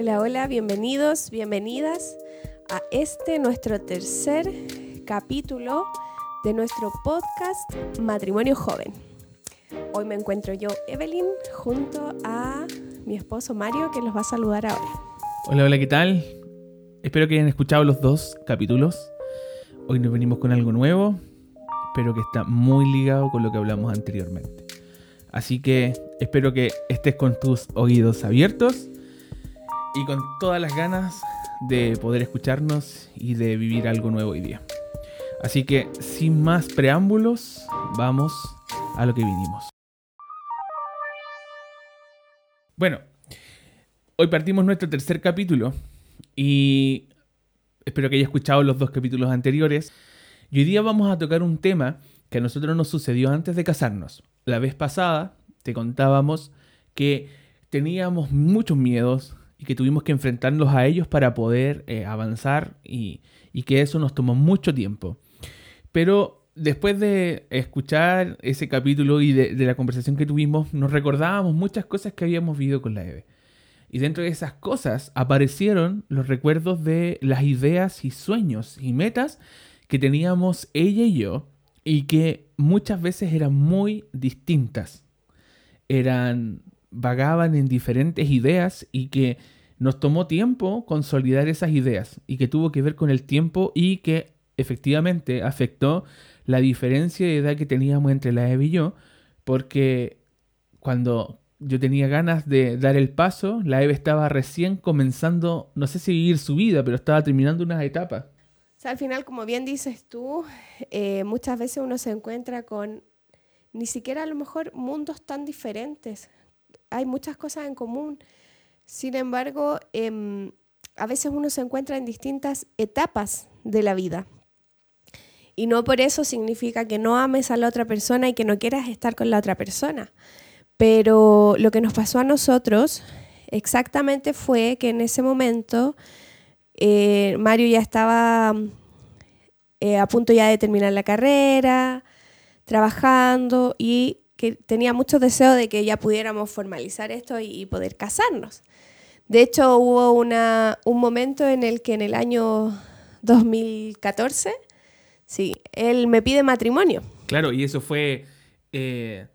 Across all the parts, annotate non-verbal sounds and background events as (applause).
Hola, hola, bienvenidos, bienvenidas a este nuestro tercer capítulo de nuestro podcast Matrimonio Joven. Hoy me encuentro yo, Evelyn, junto a mi esposo Mario, que los va a saludar ahora. Hola, hola, ¿qué tal? Espero que hayan escuchado los dos capítulos. Hoy nos venimos con algo nuevo, pero que está muy ligado con lo que hablamos anteriormente. Así que espero que estés con tus oídos abiertos y con todas las ganas de poder escucharnos y de vivir algo nuevo hoy día. Así que sin más preámbulos, vamos a lo que vinimos. Bueno, hoy partimos nuestro tercer capítulo y espero que haya escuchado los dos capítulos anteriores. Y hoy día vamos a tocar un tema que a nosotros nos sucedió antes de casarnos. La vez pasada te contábamos que teníamos muchos miedos y que tuvimos que enfrentarnos a ellos para poder eh, avanzar y, y que eso nos tomó mucho tiempo. Pero después de escuchar ese capítulo y de, la conversación que tuvimos, nos recordábamos muchas cosas que habíamos vivido con la Eve. Y dentro de esas cosas aparecieron los recuerdos de las ideas y sueños y metas que teníamos ella y yo y que muchas veces eran muy distintas. Eran vagaban en diferentes ideas y que nos tomó tiempo consolidar esas ideas y que tuvo que ver con el tiempo y que efectivamente afectó la diferencia de edad que teníamos entre la Eva y yo, porque cuando yo tenía ganas de dar el paso, la Eva estaba recién comenzando, no sé si vivir su vida, pero estaba terminando unas etapas. O sea, al final, como bien dices tú, eh, muchas veces uno se encuentra con ni siquiera a lo mejor mundos tan diferentes. Hay muchas cosas en común. Sin embargo, eh, a veces uno se encuentra en distintas etapas de la vida. Y no por eso significa que no ames a la otra persona y que no quieras estar con la otra persona. Pero lo que nos pasó a nosotros exactamente fue que en ese momento eh, Mario ya estaba eh, a punto ya de terminar la carrera, trabajando y que tenía mucho deseo de que ya pudiéramos formalizar esto y, poder casarnos. De hecho, hubo una, un momento en el que en el año 2014, sí, él me pide matrimonio. Claro, y eso fue... Eh,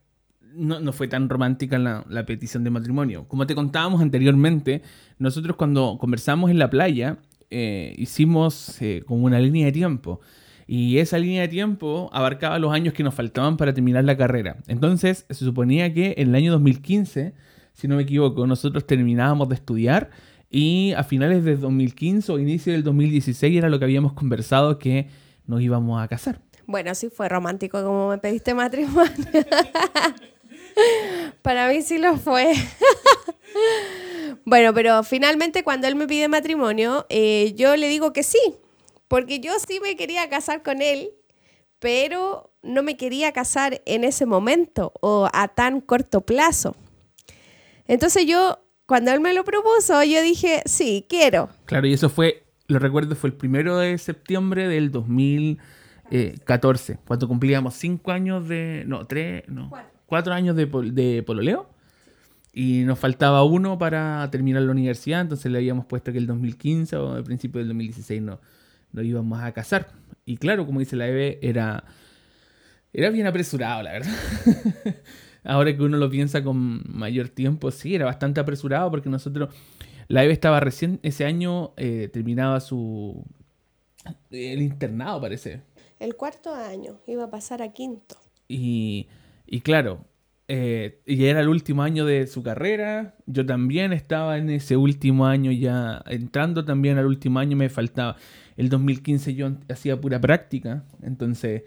no, no, fue tan romántica la, la, petición de matrimonio. Como te contábamos anteriormente, nosotros cuando conversamos en la playa, eh, hicimos eh, como una línea de tiempo. Y esa línea de tiempo abarcaba los años que nos faltaban para terminar la carrera. Entonces, se suponía que en el año 2015, si no me equivoco, nosotros terminábamos de estudiar y a finales de 2015 o inicio del 2016 era lo que habíamos conversado que nos íbamos a casar. Bueno, sí fue romántico como me pediste matrimonio. (laughs) Para mí sí lo fue. (laughs) bueno, pero finalmente cuando él me pide matrimonio, eh, yo le digo que sí, porque yo sí me quería casar con él, pero no me quería casar en ese momento o a tan corto plazo. Entonces yo, cuando él me lo propuso, yo dije, sí, quiero. Claro, y eso fue, lo recuerdo, fue el primero de septiembre del 2014, cuando cumplíamos cinco años de, no, tres, no. Cuatro cuatro años de, de pololeo y nos faltaba uno para terminar la universidad, entonces le habíamos puesto que el 2015 o el principio del 2016 no, nos íbamos a casar. Y claro, como dice la Eve, era, era bien apresurado, la verdad. (laughs) Ahora que uno lo piensa con mayor tiempo, sí, era bastante apresurado porque nosotros, la Eve estaba recién, ese año eh, terminaba su, el internado parece. El cuarto año, iba a pasar a quinto. Y y claro, eh, ya era el último año de su carrera, yo también estaba en ese último año ya, entrando también al último año me faltaba. El 2015 yo hacía pura práctica, entonces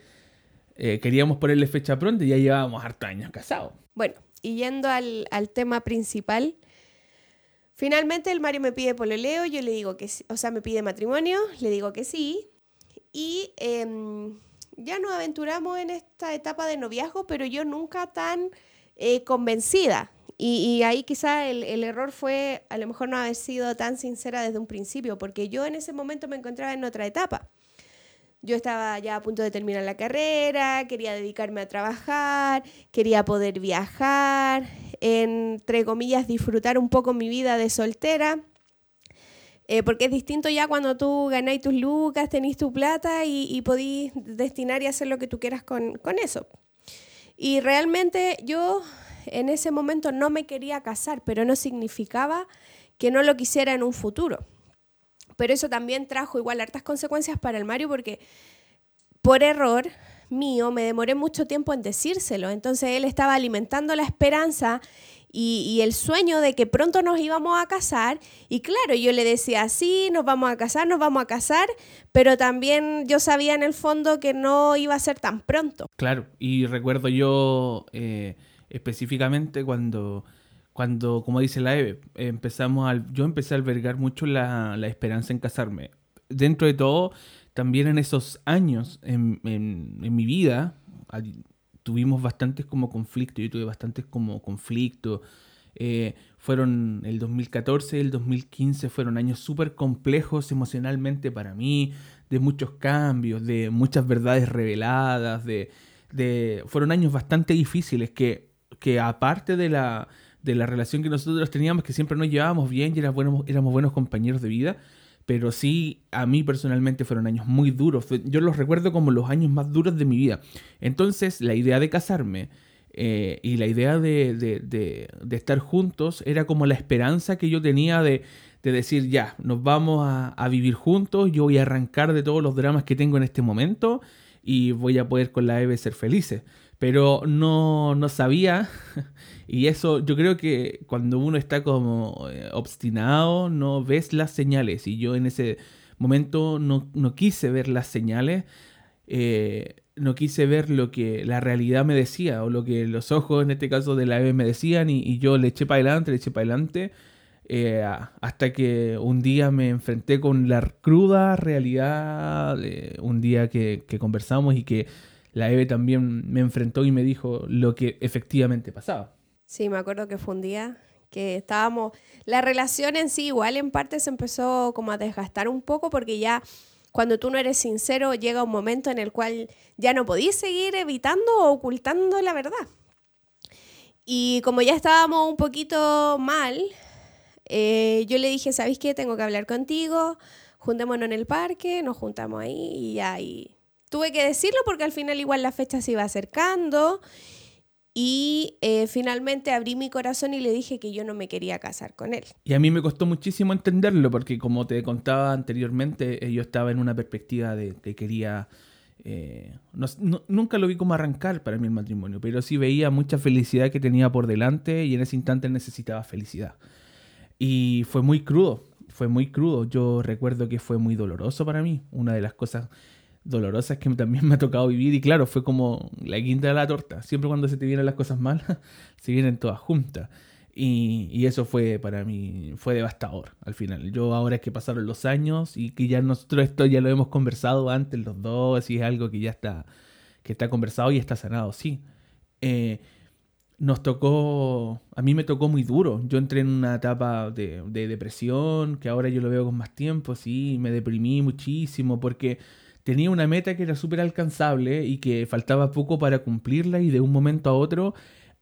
eh, queríamos ponerle fecha pronta y ya llevábamos hartos años casados. Bueno, y yendo al, al, tema principal, finalmente el Mario me pide pololeo, yo le digo que sí, o sea, me pide matrimonio, le digo que sí, y... Eh, ya nos aventuramos en esta etapa de noviazgo, pero yo nunca tan eh, convencida. Y, y, ahí quizá el, el, error fue a lo mejor no haber sido tan sincera desde un principio, porque yo en ese momento me encontraba en otra etapa. Yo estaba ya a punto de terminar la carrera, quería dedicarme a trabajar, quería poder viajar, entre comillas, disfrutar un poco mi vida de soltera. Eh, porque es distinto ya cuando tú ganáis tus lucas, tenéis tu plata y, y podís destinar y hacer lo que tú quieras con, con eso. Y realmente yo en ese momento no me quería casar, pero no significaba que no lo quisiera en un futuro. Pero eso también trajo igual hartas consecuencias para el Mario porque por error mío me demoré mucho tiempo en decírselo. Entonces él estaba alimentando la esperanza y, el sueño de que pronto nos íbamos a casar. Y claro, yo le decía, sí, nos vamos a casar, nos vamos a casar, pero también yo sabía en el fondo que no iba a ser tan pronto. Claro, y recuerdo yo eh, específicamente cuando cuando, como dice la Eve, empezamos yo empecé a albergar mucho la, la, esperanza en casarme. Dentro de todo, también en esos años en, en, mi vida, tuvimos bastantes como conflictos, yo tuve bastantes como conflictos. Eh, fueron el 2014 y el 2015 fueron años súper complejos emocionalmente para mí, de muchos cambios, de muchas verdades reveladas, de, de fueron años bastante difíciles que, que aparte de la, de la relación que nosotros teníamos, que siempre nos llevábamos bien y éramos, buenos compañeros de vida, pero sí, a mí personalmente fueron años muy duros. Yo los recuerdo como los años más duros de mi vida. Entonces, la idea de casarme eh, y la idea de, de, de, estar juntos era como la esperanza que yo tenía de, decir, ya, nos vamos a, a, vivir juntos, yo voy a arrancar de todos los dramas que tengo en este momento y voy a poder con la Eve ser felices. Pero no, no sabía (laughs) Y eso, yo creo que cuando uno está como eh, obstinado, no ves las señales. Y yo en ese momento no, quise ver las señales, eh, no quise ver lo que la realidad me decía, o lo que los ojos, en este caso de la EVE, me decían, y, yo le eché para adelante, le eché para adelante. Eh, hasta que un día me enfrenté con la cruda realidad, un día que conversamos y que la Eve también me enfrentó y me dijo lo que efectivamente pasaba. Sí, me acuerdo que fue un día que estábamos, la relación en sí igual en parte se empezó como a desgastar un poco porque ya cuando tú no eres sincero llega un momento en el cual ya no podís seguir evitando o ocultando la verdad. Y como ya estábamos un poquito mal, eh, yo le dije, ¿sabéis qué? Tengo que hablar contigo, juntémonos en el parque, nos juntamos ahí y ya. Tuve que decirlo porque al final igual la fecha se iba acercando y eh, finalmente abrí mi corazón y le dije que yo no me quería casar con él. Y a mí me costó muchísimo entenderlo porque como te contaba anteriormente, eh, yo estaba en una perspectiva de que quería... Eh, nunca lo vi como arrancar para mí el matrimonio, pero sí veía mucha felicidad que tenía por delante y en ese instante necesitaba felicidad. Y fue muy crudo, fue muy crudo. Yo recuerdo que fue muy doloroso para mí. Una de las cosas dolorosas que también me ha tocado vivir y claro, fue como la quinta de la torta. Siempre cuando se te vienen las cosas malas, (laughs) se vienen todas juntas. Y, y, eso fue para mí, fue devastador al final. Yo ahora es que pasaron los años y que ya nosotros esto ya lo hemos conversado antes los dos y es algo que ya está, que está conversado y está sanado, sí. Eh, nos tocó, a mí me tocó muy duro. Yo entré en una etapa de, de depresión, que ahora yo lo veo con más tiempo, sí, me deprimí muchísimo porque tenía una meta que era súper alcanzable y que faltaba poco para cumplirla y de un momento a otro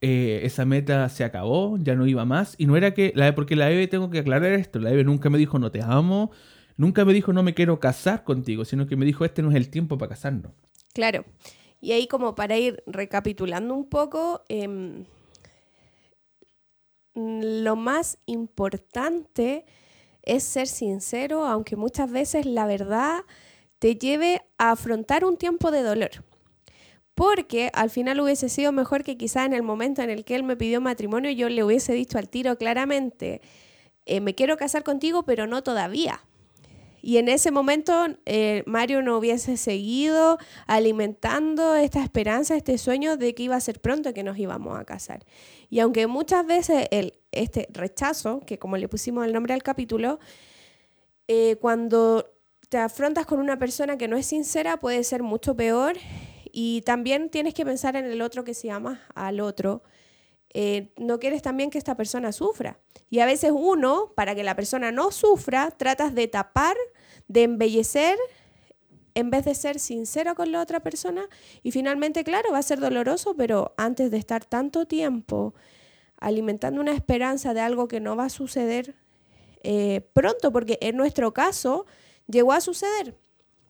eh, esa meta se acabó, ya no iba más. Y no era que, la, porque la Eve, tengo que aclarar esto, la Eve nunca me dijo no te amo, nunca me dijo no me quiero casar contigo, sino que me dijo este no es el tiempo para casarnos. Claro. Y ahí como para ir recapitulando un poco, em, lo más importante es ser sincero, aunque muchas veces la verdad te lleve a afrontar un tiempo de dolor. Porque al final hubiese sido mejor que quizá en el momento en el que él me pidió matrimonio yo le hubiese dicho al tiro claramente, eh, me quiero casar contigo, pero no todavía. Y en ese momento eh, Mario no hubiese seguido alimentando esta esperanza, este sueño de que iba a ser pronto que nos íbamos a casar. Y aunque muchas veces el, este rechazo, que como le pusimos el nombre al capítulo, eh, cuando te afrontas con una persona que no es sincera, puede ser mucho peor. Y también tienes que pensar en el otro que se llama al otro. Eh, no quieres también que esta persona sufra. Y a veces uno, para que la persona no sufra, tratas de tapar, de embellecer, en vez de ser sincero con la otra persona. Y finalmente, claro, va a ser doloroso, pero antes de estar tanto tiempo alimentando una esperanza de algo que no va a suceder, eh, pronto, porque en nuestro caso llegó a suceder.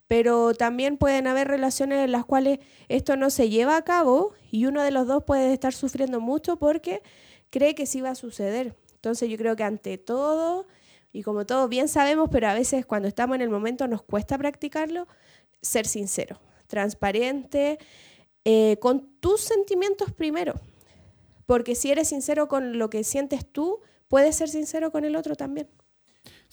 Pero también pueden haber relaciones en las cuales esto no se lleva a cabo y uno de los dos puede estar sufriendo mucho porque cree que sí va a suceder. Entonces yo creo que ante todo, y como todos bien sabemos, pero a veces cuando estamos en el momento nos cuesta practicarlo, ser sincero, transparente, eh, con tus sentimientos primero. Porque si eres sincero con lo que sientes tú, puedes ser sincero con el otro también.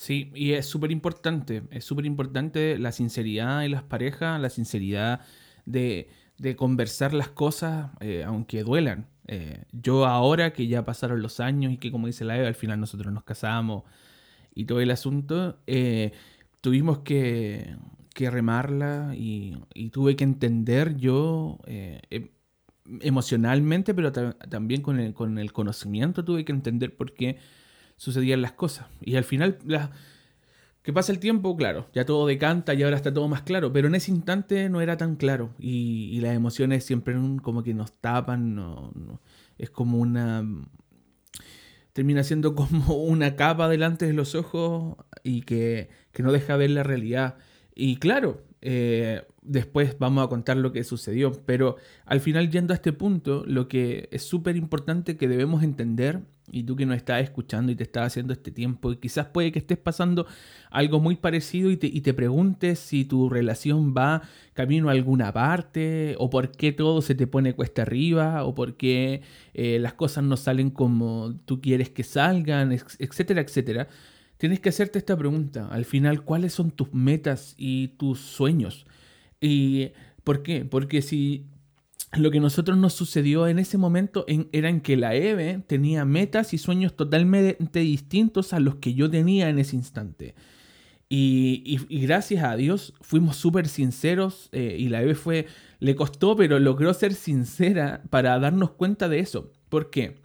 Sí, y es súper importante, es súper importante la sinceridad en las parejas, la sinceridad de, conversar las cosas, eh, aunque duelan. Eh, yo ahora que ya pasaron los años y que como dice la Eva, al final nosotros nos casamos y todo el asunto, eh, tuvimos que, remarla y, tuve que entender yo em, emocionalmente, pero también con el, con el conocimiento tuve que entender por qué sucedían las cosas. Y al final, que pasa el tiempo, claro, ya todo decanta y ahora está todo más claro, pero en ese instante no era tan claro y, las emociones siempre como que nos tapan, es como una... termina siendo (laughs) como una capa delante de los ojos y que, que no deja ver la realidad. Y claro, eh, después vamos a contar lo que sucedió, pero al final yendo a este punto, lo que es súper importante que debemos entender y tú que nos estás escuchando y te estás haciendo este tiempo, y quizás puede que estés pasando algo muy parecido y te, preguntes si tu relación va camino a alguna parte, o por qué todo se te pone cuesta arriba, o por qué eh, las cosas no salen como tú quieres que salgan, etcétera, etcétera. Tienes que hacerte esta pregunta, al final, ¿cuáles son tus metas y tus sueños? ¿Y por qué? Porque si lo que a nosotros nos sucedió en ese momento en que la Eve tenía metas y sueños totalmente distintos a los que yo tenía en ese instante. Y, gracias a Dios fuimos súper sinceros eh, y la Eve fue, le costó, pero logró ser sincera para darnos cuenta de eso. ¿Por qué?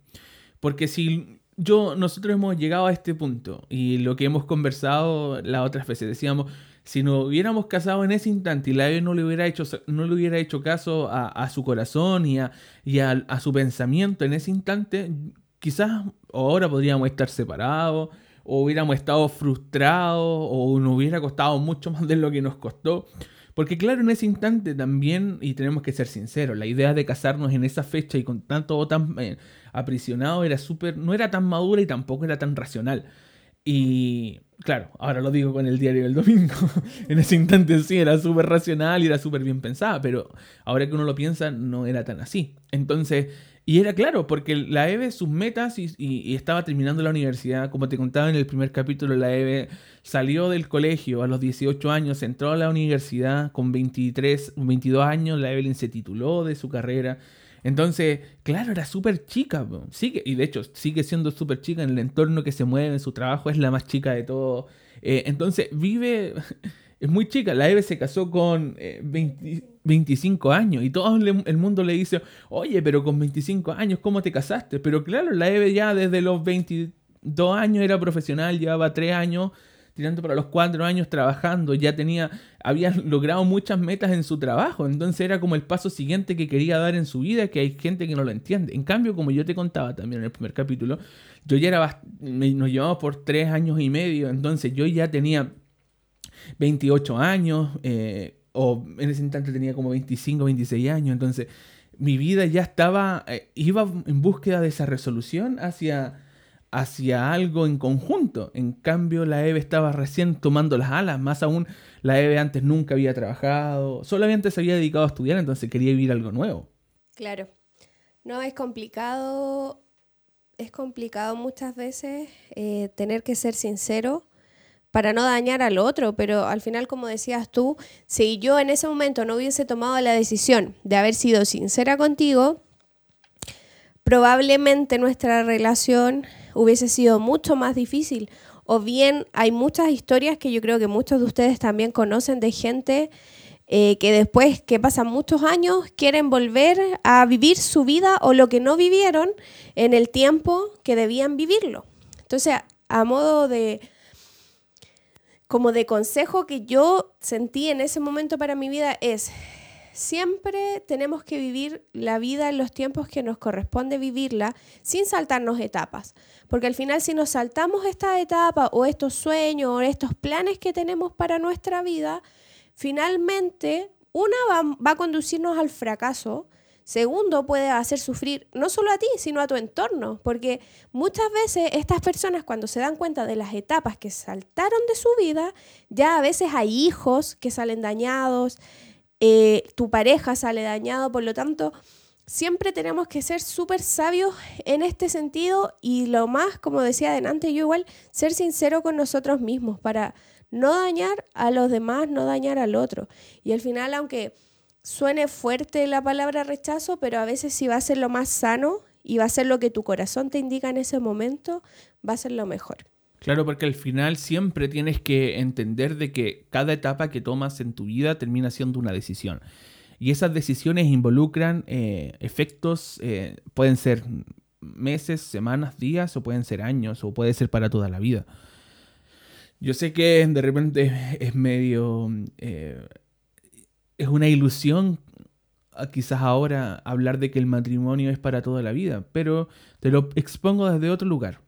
Porque si yo, nosotros hemos llegado a este punto y lo que hemos conversado las otras veces, decíamos, si nos hubiéramos casado en ese instante y la Eve no le hubiera hecho, no le hubiera hecho caso a, su corazón y, a, a, su pensamiento en ese instante, quizás ahora podríamos estar separados o hubiéramos estado frustrados o nos hubiera costado mucho más de lo que nos costó. Porque claro, en ese instante también, y tenemos que ser sinceros, la idea de casarnos en esa fecha y con tanto tan eh, aprisionado era súper, no era tan madura y tampoco era tan racional. Y claro, ahora lo digo con el diario del domingo. (laughs) en ese instante sí era súper racional y era súper bien pensada, pero ahora que uno lo piensa no era tan así. Entonces, y era claro, porque la EVE, sus metas y, estaba terminando la universidad, como te contaba en el primer capítulo, la EVE salió del colegio a los 18 años, entró a la universidad con 23, 22 años, la Evelyn se tituló de su carrera entonces, claro, era súper chica. Sigue, y de hecho, sigue siendo súper chica en el entorno que se mueve, en su trabajo, es la más chica de todo. Eh, entonces, vive, (laughs) es muy chica. La Eve se casó con 25 eh, años y todo el mundo le dice, oye, pero con 25 años, ¿cómo te casaste? Pero claro, la Eve ya desde los 22 años era profesional, llevaba 3 años tirando para los cuatro años trabajando, ya tenía, había (laughs) logrado muchas metas en su trabajo, entonces era como el paso siguiente que quería dar en su vida, que hay gente que no lo entiende. En cambio, como yo te contaba también en el primer capítulo, yo ya era, nos llevamos por tres años y medio, entonces yo ya tenía 28 años, eh, o en ese instante tenía como 25, 26 años, entonces mi vida ya estaba, eh, iba en búsqueda de esa resolución hacia hacia algo en conjunto. En cambio, la Eve estaba recién tomando las alas. Más aún, la Eve antes nunca había trabajado, solamente se había dedicado a estudiar, entonces quería vivir algo nuevo. Claro. No, es complicado, es complicado muchas veces eh, tener que ser sincero para no dañar al otro, pero al final, como decías tú, si yo en ese momento no hubiese tomado la decisión de haber sido sincera contigo, probablemente nuestra relación hubiese sido mucho más difícil. O bien hay muchas historias que yo creo que muchos de ustedes también conocen de gente eh, que después que pasan muchos años quieren volver a vivir su vida o lo que no vivieron en el tiempo que debían vivirlo. Entonces, a modo de como de consejo que yo sentí en ese momento para mi vida es, siempre tenemos que vivir la vida en los tiempos que nos corresponde vivirla sin saltarnos etapas. Porque al final si nos saltamos esta etapa o estos sueños o estos planes que tenemos para nuestra vida, finalmente una va, va a conducirnos al fracaso. Segundo, puede hacer sufrir no solo a ti, sino a tu entorno, porque muchas veces estas personas cuando se dan cuenta de las etapas que saltaron de su vida, ya a veces hay hijos que salen dañados, eh, tu pareja sale dañado, por lo tanto, siempre tenemos que ser súper sabios en este sentido y lo más, como decía adelante, yo igual, ser sincero con nosotros mismos para no dañar a los demás, no dañar al otro. Y al final, aunque suene fuerte la palabra rechazo, pero a veces si va a ser lo más sano y va a ser lo que tu corazón te indica en ese momento, va a ser lo mejor. Claro, porque al final siempre tienes que entender de que cada etapa que tomas en tu vida termina siendo una decisión. Y esas decisiones involucran eh, efectos, eh, pueden ser meses, semanas, días, o pueden ser años, o puede ser para toda la vida. Yo sé que de repente es medio... Eh, es una ilusión quizás ahora hablar de que el matrimonio es para toda la vida, pero te lo expongo desde otro lugar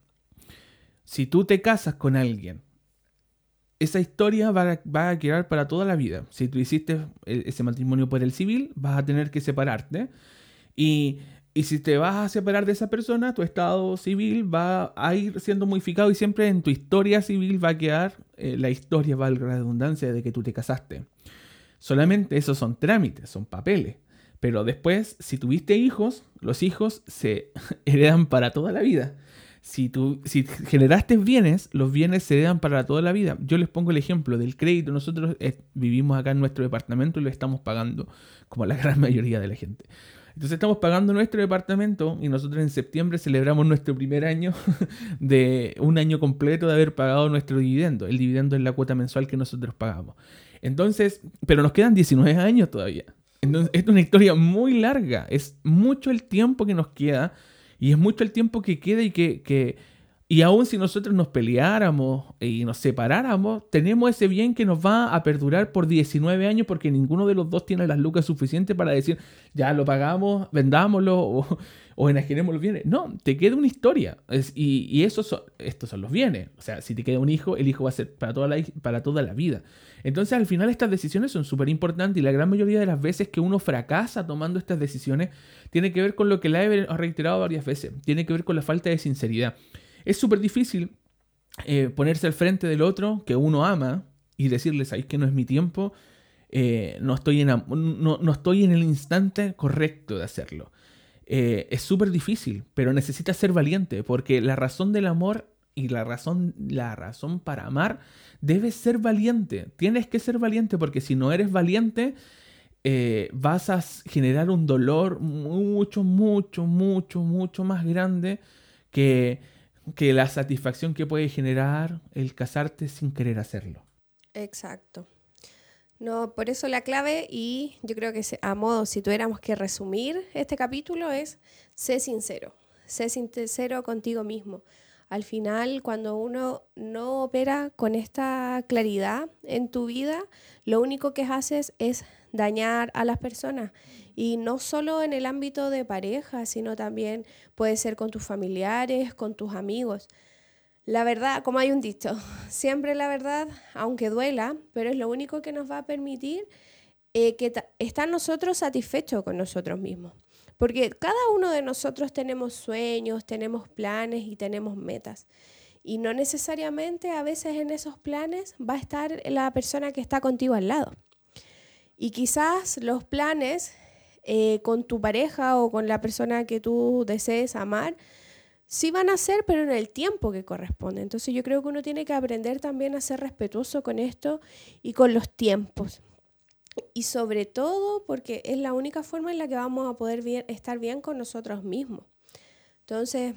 si tú te casas con alguien, esa historia va a, quedar para toda la vida. Si tú hiciste ese matrimonio por el civil, vas a tener que separarte. Y, si te vas a separar de esa persona, tu estado civil va a ir siendo modificado y siempre en tu historia civil va a quedar eh, la historia, valga la redundancia, de que tú te casaste. Solamente esos son trámites, son papeles. Pero después, si tuviste hijos, los hijos se (laughs) heredan para toda la vida si tú si generaste bienes, los bienes se dan para toda la vida. Yo les pongo el ejemplo del crédito. Nosotros eh, vivimos acá en nuestro departamento y lo estamos pagando, como la (laughs) gran mayoría de la gente. Entonces estamos pagando nuestro departamento y nosotros en septiembre celebramos nuestro primer año (laughs) de un año completo de haber pagado nuestro dividendo. El dividendo es la cuota mensual que nosotros pagamos. Entonces, pero nos quedan 19 años todavía. Entonces, es una historia muy larga. Es mucho el tiempo que nos queda y es mucho el tiempo que queda y que, y aún si nosotros nos peleáramos y nos separáramos, tenemos ese bien que nos va a perdurar por 19 años porque ninguno de los dos tiene las lucas suficientes para decir, ya lo pagamos, vendámoslo o, o enajenemos los bienes. No, te queda una historia. y, y esos estos son los bienes. O sea, si te queda un hijo, el hijo va a ser para toda la, para toda la vida. Entonces, al final, estas decisiones son súper importantes y la gran mayoría de las veces que uno fracasa tomando estas decisiones tiene que ver con lo que la he reiterado varias veces. Tiene que ver con la falta de sinceridad. Es súper difícil eh, ponerse al frente del otro que uno ama y decirle, ¿sabéis que no es mi tiempo? Eh, no, estoy en, no, no estoy en el instante correcto de hacerlo. Eh, es súper difícil, pero necesitas ser valiente, porque la razón del amor y la razón, la razón para amar debe ser valiente. Tienes que ser valiente, porque si no eres valiente, eh, vas a generar un dolor mucho, mucho, mucho, mucho más grande que, que la satisfacción que puede generar el casarte sin querer hacerlo. Exacto. No, por eso la clave, y yo creo que a modo, si tuviéramos que resumir este capítulo, es sé sincero, sé sincero contigo mismo. Al final, cuando uno no opera con esta claridad en tu vida, lo único que haces es dañar a las personas. Y no solo en el ámbito de pareja, sino también puede ser con tus familiares, con tus amigos. La verdad, como hay un dicho, (laughs) siempre la verdad, aunque duela, pero es lo único que nos va a permitir eh, que estar nosotros satisfechos con nosotros mismos. Porque cada uno de nosotros tenemos sueños, tenemos planes y tenemos metas. Y no necesariamente a veces en esos planes va a estar la persona que está contigo al lado. Y quizás los planes eh, con tu pareja o con la persona que tú desees amar, sí van a ser, pero en el tiempo que corresponde. Entonces yo creo que uno tiene que aprender también a ser respetuoso con esto y con los tiempos. Y sobre todo porque es la única forma en la que vamos a poder estar bien con nosotros mismos. Entonces,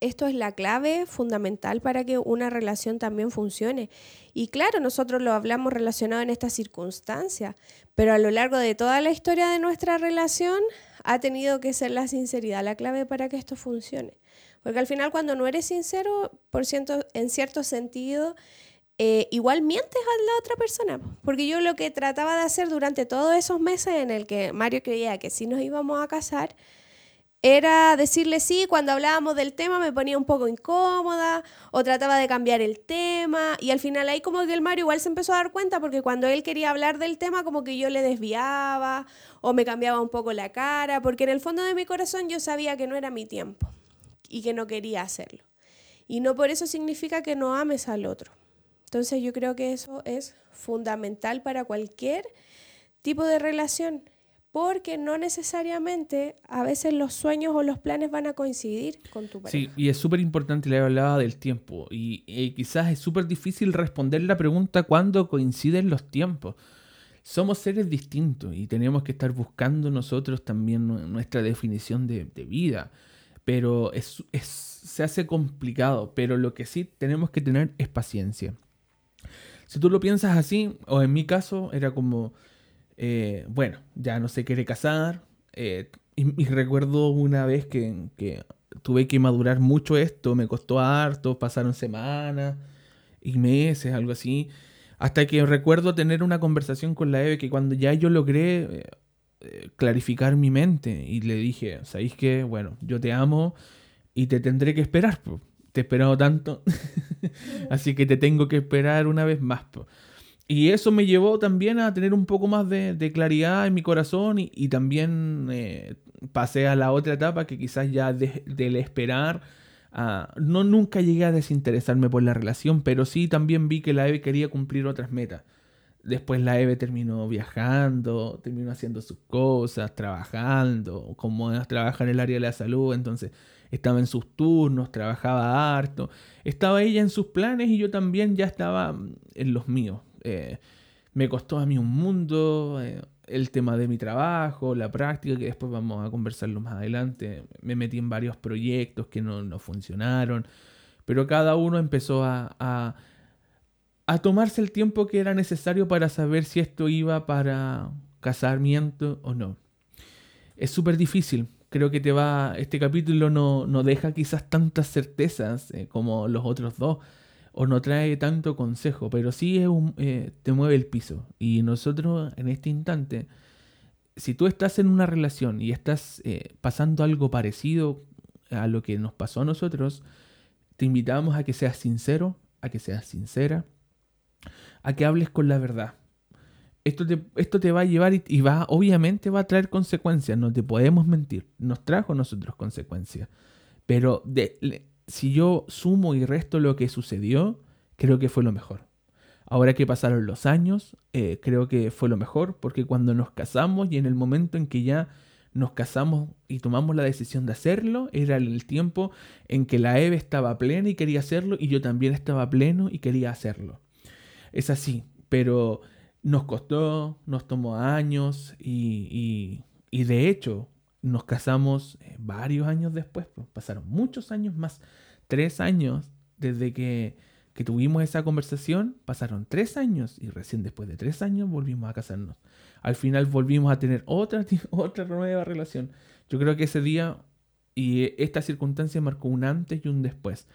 esto es la clave fundamental para que una relación también funcione. Y claro, nosotros lo hablamos relacionado en esta circunstancia, pero a lo largo de toda la historia de nuestra relación ha tenido que ser la sinceridad la clave para que esto funcione. Porque al final cuando no eres sincero, por ciento, en cierto sentido, eh, igual mientes a la otra persona. Porque yo lo que trataba de hacer durante todos esos meses en el que Mario creía que sí nos íbamos a casar, era decirle sí, cuando hablábamos del tema me ponía un poco incómoda o trataba de cambiar el tema y al final ahí como que el Mario igual se empezó a dar cuenta porque cuando él quería hablar del tema como que yo le desviaba o me cambiaba un poco la cara porque en el fondo de mi corazón yo sabía que no era mi tiempo y que no quería hacerlo. Y no por eso significa que no ames al otro. Entonces yo creo que eso es fundamental para cualquier tipo de relación porque no necesariamente a veces los sueños o los planes van a coincidir con tu pareja. Sí, y es súper importante, le hablaba del tiempo, y, quizás es súper difícil responder la pregunta cuándo coinciden los tiempos. Somos seres distintos y tenemos que estar buscando nosotros también nuestra definición de, vida, pero es, se hace complicado, pero lo que sí tenemos que tener es paciencia. Si tú lo piensas así, o en mi caso, era como eh, bueno, ya no se quiere casar. Eh, y, recuerdo una vez que, tuve que madurar mucho esto, me costó harto, pasaron semanas y meses, algo así. Hasta que recuerdo tener una conversación con la Eve que cuando ya yo logré eh, clarificar mi mente y le dije, ¿sabéis qué? Bueno, yo te amo y te tendré que esperar. Te he esperado tanto, (laughs) así que te tengo que esperar una vez más. Y eso me llevó también a tener un poco más de, claridad en mi corazón y, también eh, pasé a la otra etapa que quizás ya del esperar, no nunca llegué a desinteresarme por la relación, pero sí también vi que la Eve quería cumplir otras metas. Después la Eve terminó viajando, terminó haciendo sus cosas, trabajando, como trabaja en el área de la salud, entonces estaba en sus turnos, trabajaba harto, estaba ella en sus planes y yo también ya estaba en los míos. Eh, me costó a mí un mundo, eh, el tema de mi trabajo, la práctica, que después vamos a conversarlo más adelante. Me metí en varios proyectos que no, funcionaron, pero cada uno empezó a, a, tomarse el tiempo que era necesario para saber si esto iba para casamiento o no. Es súper difícil. Creo que te va. Este capítulo no, no deja quizás tantas certezas eh, como los otros dos o no trae tanto consejo, pero sí eh, te mueve el piso. Y nosotros en este instante, si tú estás en una relación y estás eh, pasando algo parecido a lo que nos pasó a nosotros, te invitamos a que seas sincero, a que seas sincera, a que hables con la verdad. Esto te, esto te va a llevar y, va, obviamente va a traer consecuencias, no te podemos mentir, nos trajo a nosotros consecuencias. Pero si yo sumo y resto lo que sucedió, creo que fue lo mejor. Ahora que pasaron los años, eh, creo que fue lo mejor, porque cuando nos casamos y en el momento en que ya nos casamos y tomamos la decisión de hacerlo, era el tiempo en que la Eve estaba plena y quería hacerlo, y yo también estaba pleno y quería hacerlo. Es así, pero nos costó, nos tomó años y, y de hecho nos casamos eh, varios años después, pues, pasaron muchos años más, tres años desde que, que, tuvimos esa conversación, pasaron tres años y recién después de tres años volvimos a casarnos. Al final volvimos a tener otra, (laughs) otra nueva relación. Yo creo que ese día y esta circunstancia marcó un antes y un después.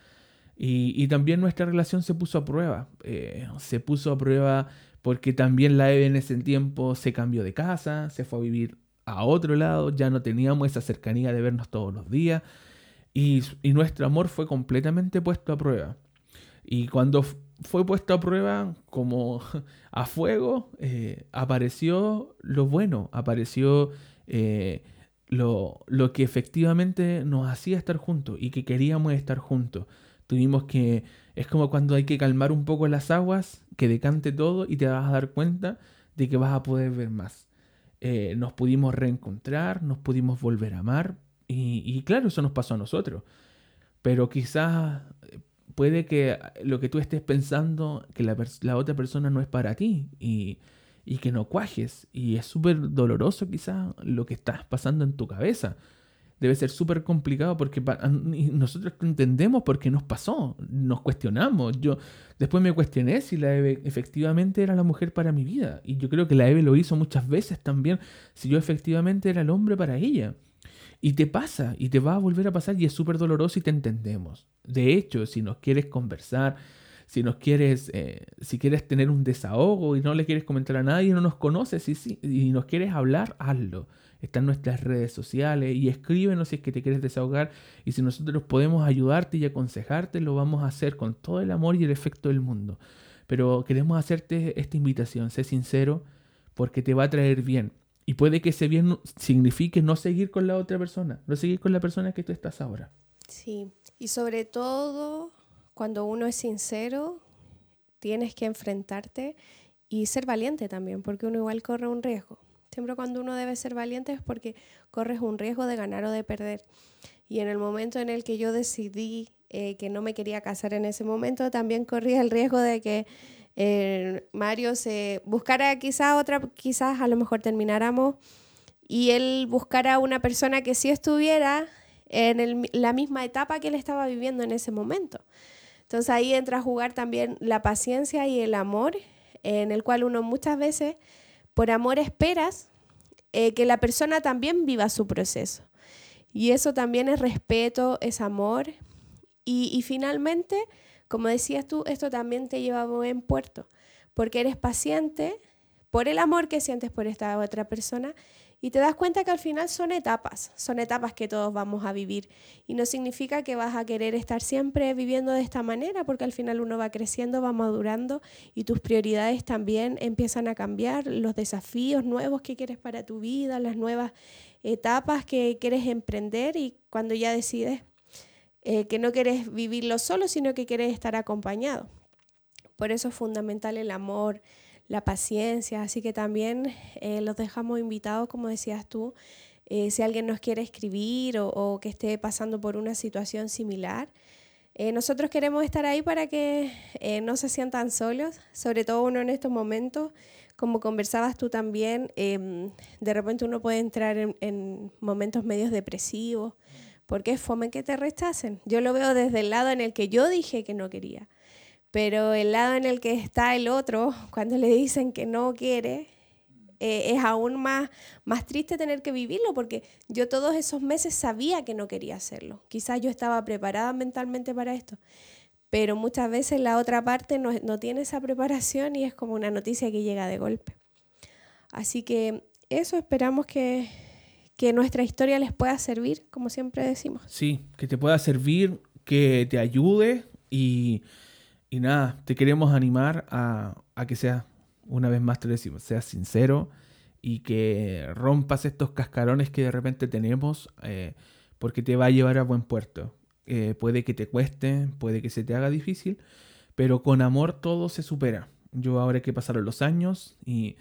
Y, y también nuestra relación se puso a prueba. Eh, se puso a prueba porque también la Eve en ese tiempo se cambió de casa, se fue a vivir a otro lado, ya no teníamos esa cercanía de vernos todos los días y, nuestro amor fue completamente puesto a prueba. Y cuando fue puesto a prueba como (laughs) a fuego, eh, apareció lo bueno, apareció eh, lo, lo, que efectivamente nos hacía estar juntos y que queríamos estar juntos. Tuvimos que, es como cuando hay que calmar un poco las aguas, que decante todo y te vas a dar cuenta de que vas a poder ver más. Eh, nos pudimos reencontrar, nos pudimos volver a amar. Y, claro, eso nos pasó a nosotros. Pero quizás eh, puede que lo que tú estés pensando, que la, la otra persona no es para ti y, y que no cuajes. Y es súper doloroso quizás lo que estás pasando en tu cabeza debe ser súper complicado porque nosotros entendemos por qué nos pasó, nos cuestionamos. Yo después me cuestioné si la Eve efectivamente era la mujer para mi vida y yo creo que la Eve lo hizo muchas veces también, si yo efectivamente era el hombre para ella. Y te pasa, y te va a volver a pasar, y es súper doloroso y te entendemos. De hecho, si nos quieres conversar, si nos quieres, eh, si quieres tener un desahogo y no le quieres comentar a nadie, no nos conoces y, y nos quieres hablar, hazlo. Está en nuestras redes sociales y escríbenos si es que te quieres desahogar y si nosotros podemos ayudarte y aconsejarte, lo vamos a hacer con todo el amor y el efecto del mundo. Pero queremos hacerte esta invitación, sé sincero, porque te va a traer bien. Y puede que ese bien signifique no seguir con la otra persona, no seguir con la persona que tú estás ahora. Sí, y sobre todo cuando uno es sincero, tienes que enfrentarte y ser valiente también, porque uno igual corre un riesgo. Siempre cuando uno debe ser valiente es porque corres un riesgo de ganar o de perder. Y en el momento en el que yo decidí eh, que no me quería casar en ese momento, también corría el riesgo de que eh, Mario se buscara quizás otra, quizás a lo mejor termináramos y él buscara una persona que sí estuviera en la misma etapa que él estaba viviendo en ese momento. Entonces ahí entra a jugar también la paciencia y el amor, en el cual uno muchas veces por amor esperas eh, que la persona también viva su proceso. Y eso también es respeto, es amor. Y, finalmente, como decías tú, esto también te lleva a buen puerto, porque eres paciente por el amor que sientes por esta otra persona y te das cuenta que al final son etapas, son etapas que todos vamos a vivir. Y no significa que vas a querer estar siempre viviendo de esta manera, porque al final uno va creciendo, va madurando y tus prioridades también empiezan a cambiar, los desafíos nuevos que quieres para tu vida, las nuevas etapas que quieres emprender y cuando ya decides eh, que no quieres vivirlo solo, sino que quieres estar acompañado. Por eso es fundamental el amor, la paciencia, así que también eh, los dejamos invitados, como decías tú, eh, si alguien nos quiere escribir o, que esté pasando por una situación similar. Eh, nosotros queremos estar ahí para que no se sientan solos, sobre todo uno en estos momentos, como conversabas tú también, em, de repente uno puede entrar en, en momentos medios depresivos, porque es fome que te rechacen. Yo lo veo desde el lado en el que yo dije que no quería. Pero el lado en el que está el otro, cuando le dicen que no quiere, eh, es aún más, más triste tener que vivirlo porque yo todos esos meses sabía que no quería hacerlo. Quizás yo estaba preparada mentalmente para esto, pero muchas veces la otra parte no, no tiene esa preparación y es como una noticia que llega de golpe. Así que eso esperamos que, que nuestra historia les pueda servir, como siempre decimos. Sí, que te pueda servir, que te ayude y y nada, te queremos animar a, que seas, una vez más te lo decimos, seas sincero y que rompas estos cascarones que de repente tenemos eh, porque te va a llevar a buen puerto. Eh, puede que te cueste, puede que se te haga difícil, pero con amor todo se supera. Yo ahora que pasaron los años y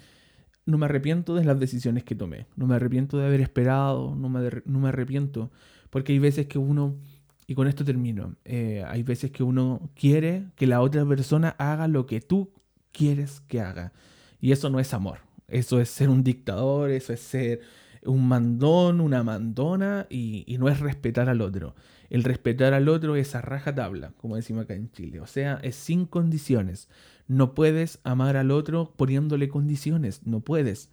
no me arrepiento de las decisiones que tomé, no me arrepiento de haber esperado, no me, no me arrepiento, porque hay veces que uno y con esto termino. Eh, hay veces que uno quiere que la otra persona haga lo que tú quieres que haga. Y eso no es amor. Eso es ser un dictador, eso es ser un mandón, una mandona y, no es respetar al otro. El respetar al otro es a raja tabla, como decimos acá en Chile. O sea, es sin condiciones. No puedes amar al otro poniéndole condiciones. No puedes.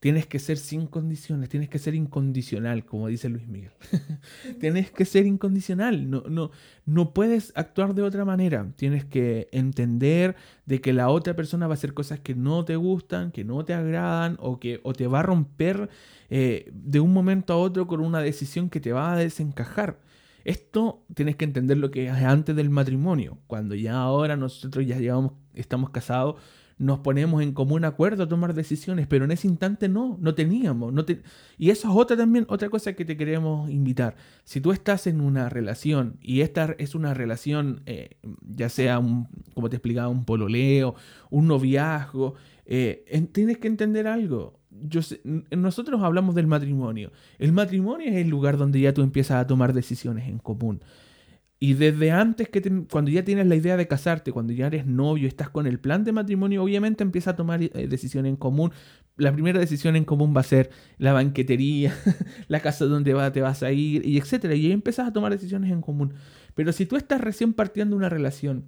Tienes que ser sin condiciones, tienes que ser incondicional, como dice Luis Miguel. (laughs) tienes que ser incondicional, no, no, no puedes actuar de otra manera. Tienes que entender de que la otra persona va a hacer cosas que no te gustan, que no te agradan o que o te va a romper eh, de un momento a otro con una decisión que te va a desencajar. Esto tienes que entender lo que es antes del matrimonio, cuando ya ahora nosotros ya llevamos, estamos casados nos ponemos en común acuerdo a tomar decisiones, pero en ese instante no, no teníamos. Y eso es otra también, otra cosa que te queremos invitar. Si tú estás en una relación y esta es una relación, eh, ya sea, un, como te explicaba, un pololeo, un noviazgo, eh, tienes que entender algo. Yo nosotros hablamos del matrimonio. El matrimonio es el lugar donde ya tú empiezas a tomar decisiones en común. Y desde antes que cuando ya tienes la idea de casarte, cuando ya eres novio, estás con el plan de matrimonio, obviamente empieza a tomar eh, decisiones en común. La primera decisión en común va a ser la banquetería, (laughs) la casa donde va, te vas a ir, y etcétera. Y ahí empiezas a tomar decisiones en común. Pero si tú estás recién partiendo una relación,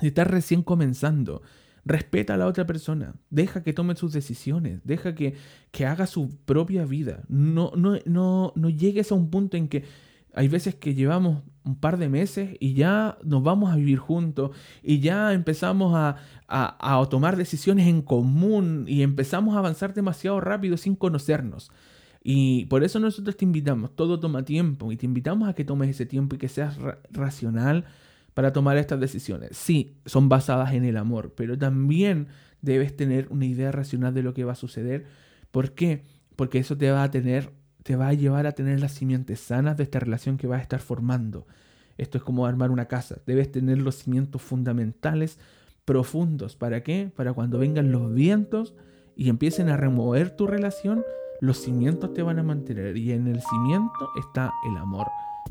si estás recién comenzando, respeta a la otra persona, deja que tome sus decisiones, deja que, que haga su propia vida. No, no, no, no llegues a un punto en que Hay veces que llevamos un par de meses y ya nos vamos a vivir juntos y ya empezamos a, a, tomar decisiones en común y empezamos a avanzar demasiado rápido sin conocernos. Y por eso nosotros te invitamos, todo toma tiempo y te invitamos a que tomes ese tiempo y que seas racional para tomar estas decisiones. Sí, son basadas en el amor, pero también debes tener una idea racional de lo que va a suceder. ¿Por qué? Porque eso te va a tener te va a llevar a tener las simientes sanas de esta relación que vas a estar formando. Esto es como armar una casa. Debes tener los cimientos fundamentales profundos. ¿Para qué? Para cuando vengan los vientos y empiecen a remover tu relación, los cimientos te van a mantener. Y en el cimiento está el amor,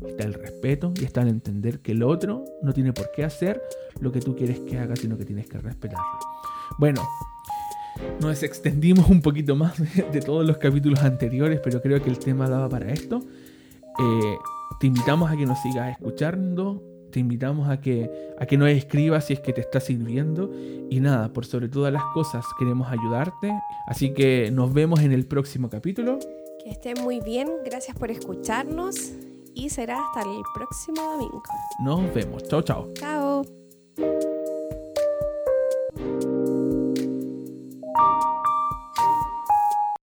está el respeto y está el entender que el otro no tiene por qué hacer lo que tú quieres que haga, sino que tienes que respetarlo. Bueno, nos extendimos un poquito más (laughs) de, todos los capítulos anteriores, pero creo que el tema daba para esto. Eh, te invitamos a que nos sigas escuchando, te invitamos a que, a que nos escribas si es que te está sirviendo. Y nada, por sobre todas las cosas queremos ayudarte. Así que nos vemos en el próximo capítulo. Que estén muy bien, gracias por escucharnos y será hasta el próximo domingo. Nos vemos, chao chao. Chao.